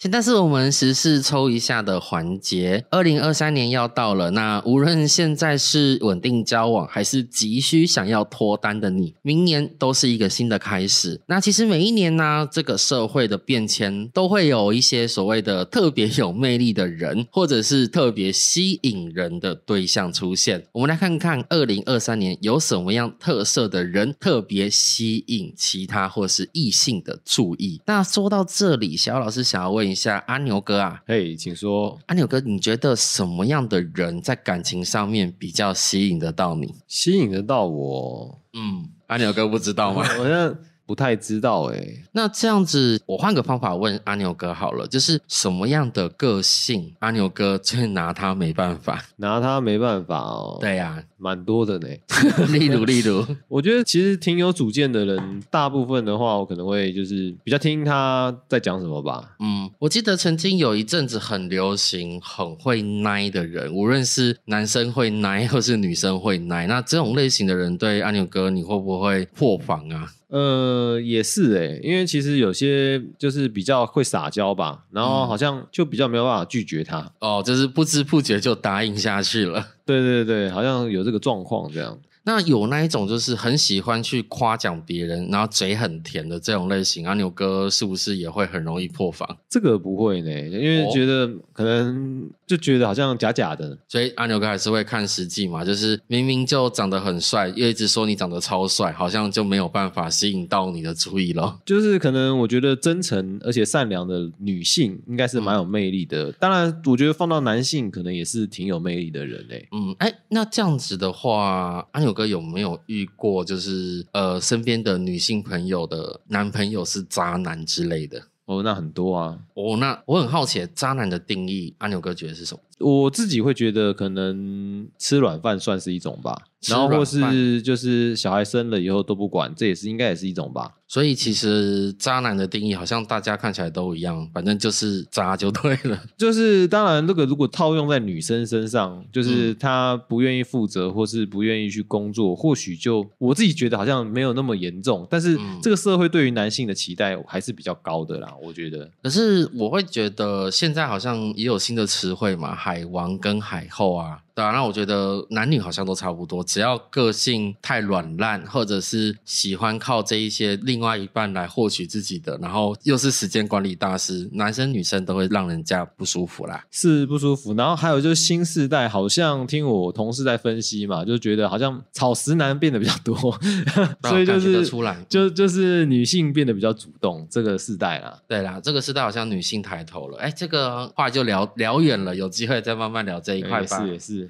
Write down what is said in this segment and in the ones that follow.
现在是我们时事抽一下的环节。二零二三年要到了，那无论现在是稳定交往，还是急需想要脱单的你，明年都是一个新的开始。那其实每一年呢，这个社会的变迁都会有一些所谓的特别有魅力的人，或者是特别吸引人的对象出现。我们来看看二零二三年有什么样特色的人特别吸引其他或是异性的注意。那说到这里，小老师想要问。一下阿牛哥啊，嘿，请说，阿牛哥，你觉得什么样的人在感情上面比较吸引得到你？吸引得到我？嗯，阿牛哥不知道吗？我像。不太知道哎，那这样子，我换个方法问阿牛哥好了，就是什么样的个性，阿牛哥最拿他没办法，拿他没办法哦。对呀，蛮多的呢。例如，例如，我觉得其实挺有主见的人，大部分的话，我可能会就是比较听他在讲什么吧。嗯，我记得曾经有一阵子很流行很会奶的人，无论是男生会奶，或是女生会奶，那这种类型的人，对阿牛哥，你会不会破防啊？呃，也是哎，因为其实有些就是比较会撒娇吧，然后好像就比较没有办法拒绝他哦，就是不知不觉就答应下去了。对对对，好像有这个状况这样。那有那一种就是很喜欢去夸奖别人，然后嘴很甜的这种类型，阿牛哥是不是也会很容易破防？这个不会呢，因为觉得可能就觉得好像假假的，所以阿牛哥还是会看实际嘛。就是明明就长得很帅，又一直说你长得超帅，好像就没有办法吸引到你的注意了。就是可能我觉得真诚而且善良的女性应该是蛮有魅力的。当然，我觉得放到男性可能也是挺有魅力的人嘞。嗯，哎，那这样子的话，阿牛。哥有没有遇过，就是呃，身边的女性朋友的男朋友是渣男之类的？哦，那很多啊。哦，那我很好奇，渣男的定义，阿牛哥觉得是什么？我自己会觉得，可能吃软饭算是一种吧。然后或是就是小孩生了以后都不管，这也是应该也是一种吧。所以其实渣男的定义好像大家看起来都一样，反正就是渣就对了。就是当然，那个如果套用在女生身上，就是她不愿意负责或是不愿意去工作，或许就我自己觉得好像没有那么严重。但是这个社会对于男性的期待还是比较高的啦，我觉得。可是我会觉得现在好像也有新的词汇嘛，海王跟海后啊。对啊，那我觉得男女好像都差不多，只要个性太软烂，或者是喜欢靠这一些另外一半来获取自己的，然后又是时间管理大师，男生女生都会让人家不舒服啦。是不舒服。然后还有就是新时代，好像听我同事在分析嘛，就觉得好像草食男变得比较多，所以就是出来，就就是女性变得比较主动。这个世代啦，对啦，这个世代好像女性抬头了。哎，这个话就聊聊远了，有机会再慢慢聊这一块吧。是也是。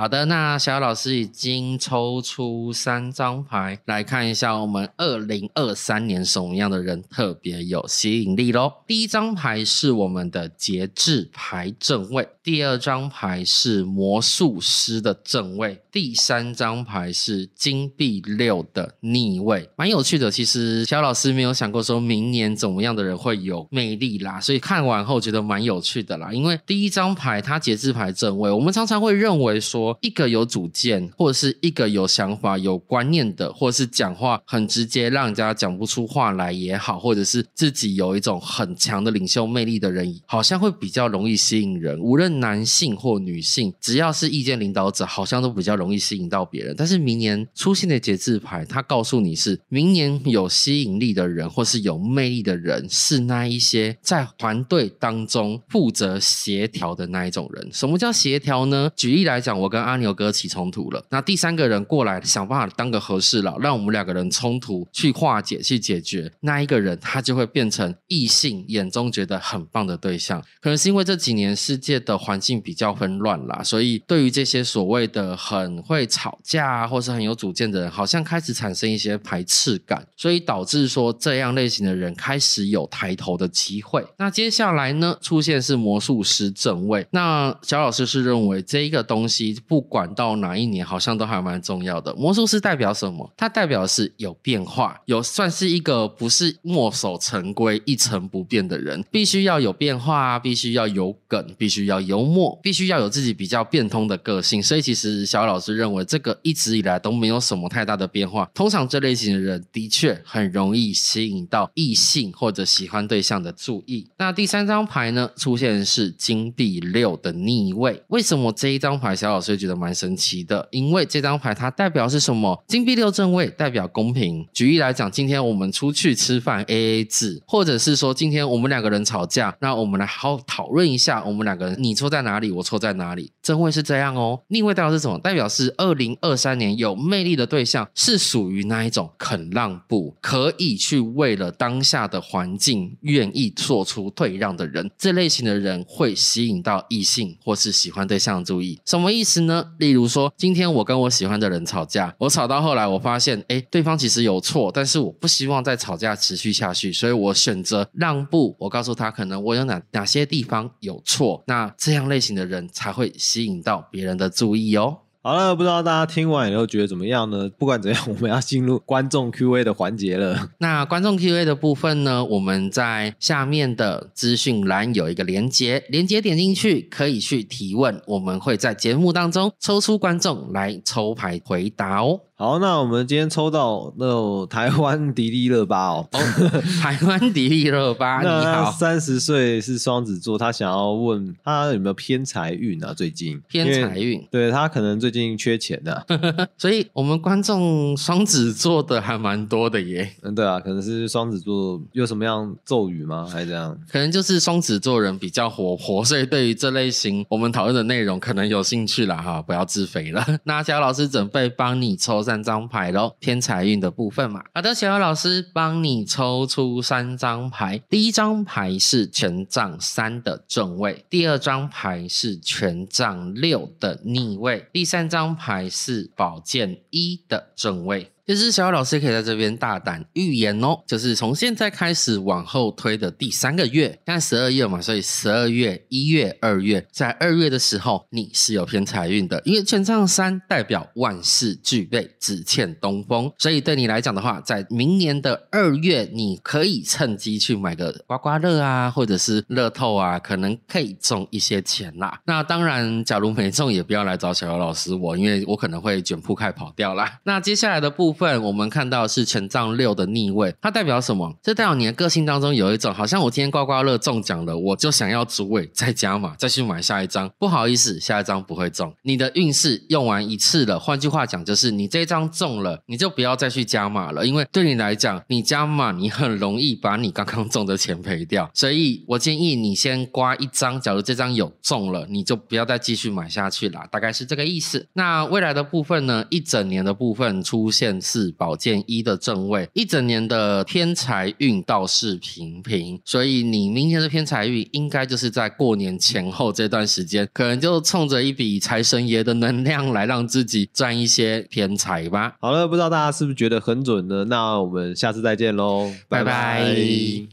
好的，那小老师已经抽出三张牌来看一下，我们二零二三年什么样的人特别有吸引力喽？第一张牌是我们的节制牌正位，第二张牌是魔术师的正位，第三张牌是金币六的逆位，蛮有趣的。其实小老师没有想过说明年怎么样的人会有魅力啦，所以看完后觉得蛮有趣的啦。因为第一张牌它节制牌正位，我们常常会认为。说一个有主见，或者是一个有想法、有观念的，或者是讲话很直接，让人家讲不出话来也好，或者是自己有一种很强的领袖魅力的人，好像会比较容易吸引人。无论男性或女性，只要是意见领导者，好像都比较容易吸引到别人。但是明年出现的节制牌，它告诉你是明年有吸引力的人，或是有魅力的人，是那一些在团队当中负责协调的那一种人。什么叫协调呢？举例来讲。我跟跟阿牛哥起冲突了，那第三个人过来想办法当个和事佬，让我们两个人冲突去化解、去解决。那一个人他就会变成异性眼中觉得很棒的对象。可能是因为这几年世界的环境比较纷乱啦，所以对于这些所谓的很会吵架或是很有主见的人，好像开始产生一些排斥感，所以导致说这样类型的人开始有抬头的机会。那接下来呢，出现是魔术师正位。那小老师是认为这一个东西。不管到哪一年，好像都还蛮重要的。魔术师代表什么？它代表的是有变化，有算是一个不是墨守成规、一成不变的人，必须要有变化，必须要有梗，必须要幽默，必须要有自己比较变通的个性。所以其实小老师认为，这个一直以来都没有什么太大的变化。通常这类型的人的确很容易吸引到异性或者喜欢对象的注意。那第三张牌呢，出现的是金币六的逆位。为什么这一张牌小老师就觉得蛮神奇的？因为这张牌它代表是什么？金币六正位代表公平。举例来讲，今天我们出去吃饭 A A 制，或者是说今天我们两个人吵架，那我们来好好讨论一下，我们两个人你错在哪里，我错在哪里？真会是这样哦。逆位代表是什么？代表是二零二三年有魅力的对象是属于那一种肯让步，可以去为了当下的环境愿意做出退让的人。这类型的人会吸引到异性或是喜欢对象的注意。什么意思呢？例如说，今天我跟我喜欢的人吵架，我吵到后来，我发现，哎，对方其实有错，但是我不希望再吵架持续下去，所以我选择让步。我告诉他，可能我有哪哪些地方有错，那这样类型的人才会吸引到别人的注意哦。好了，不知道大家听完以后觉得怎么样呢？不管怎样，我们要进入观众 Q&A 的环节了。那观众 Q&A 的部分呢？我们在下面的资讯栏有一个连接，连接点进去可以去提问，我们会在节目当中抽出观众来抽牌回答哦。好，那我们今天抽到那台湾迪丽热巴哦，台湾迪丽热巴，你好，三十岁是双子座，他想要问他有没有偏财运啊？最近偏财运，对他可能最近缺钱的，所以我们观众双子座的还蛮多的耶。嗯，对啊，可能是双子座有什么样咒语吗？还是这样？可能就是双子座人比较活泼，所以对于这类型我们讨论的内容可能有兴趣了哈，不要自肥了。那小老师准备帮你抽。三张牌喽，偏财运的部分嘛。好的，小姚老师帮你抽出三张牌。第一张牌是权杖三的正位，第二张牌是权杖六的逆位，第三张牌是宝剑一的正位。其实小老师可以在这边大胆预言哦，就是从现在开始往后推的第三个月，现在十二月嘛，所以十二月、一月、二月，在二月的时候你是有偏财运的，因为权杖三代表万事俱备，只欠东风，所以对你来讲的话，在明年的二月，你可以趁机去买个刮刮乐啊，或者是乐透啊，可能可以中一些钱啦。那当然，假如没中，也不要来找小姚老师我，因为我可能会卷铺盖跑掉啦。那接下来的部分。份我们看到是权杖六的逆位，它代表什么？这代表你的个性当中有一种，好像我今天刮刮乐中奖了，我就想要主位再加码，再去买下一张。不好意思，下一张不会中。你的运势用完一次了，换句话讲，就是你这张中了，你就不要再去加码了，因为对你来讲，你加码你很容易把你刚刚中的钱赔掉。所以我建议你先刮一张，假如这张有中了，你就不要再继续买下去了，大概是这个意思。那未来的部分呢？一整年的部分出现。是宝剑一的正位，一整年的偏财运倒是平平，所以你明年的偏财运应该就是在过年前后这段时间，可能就冲着一笔财神爷的能量来让自己赚一些偏财吧。好了，不知道大家是不是觉得很准呢？那我们下次再见喽，拜拜。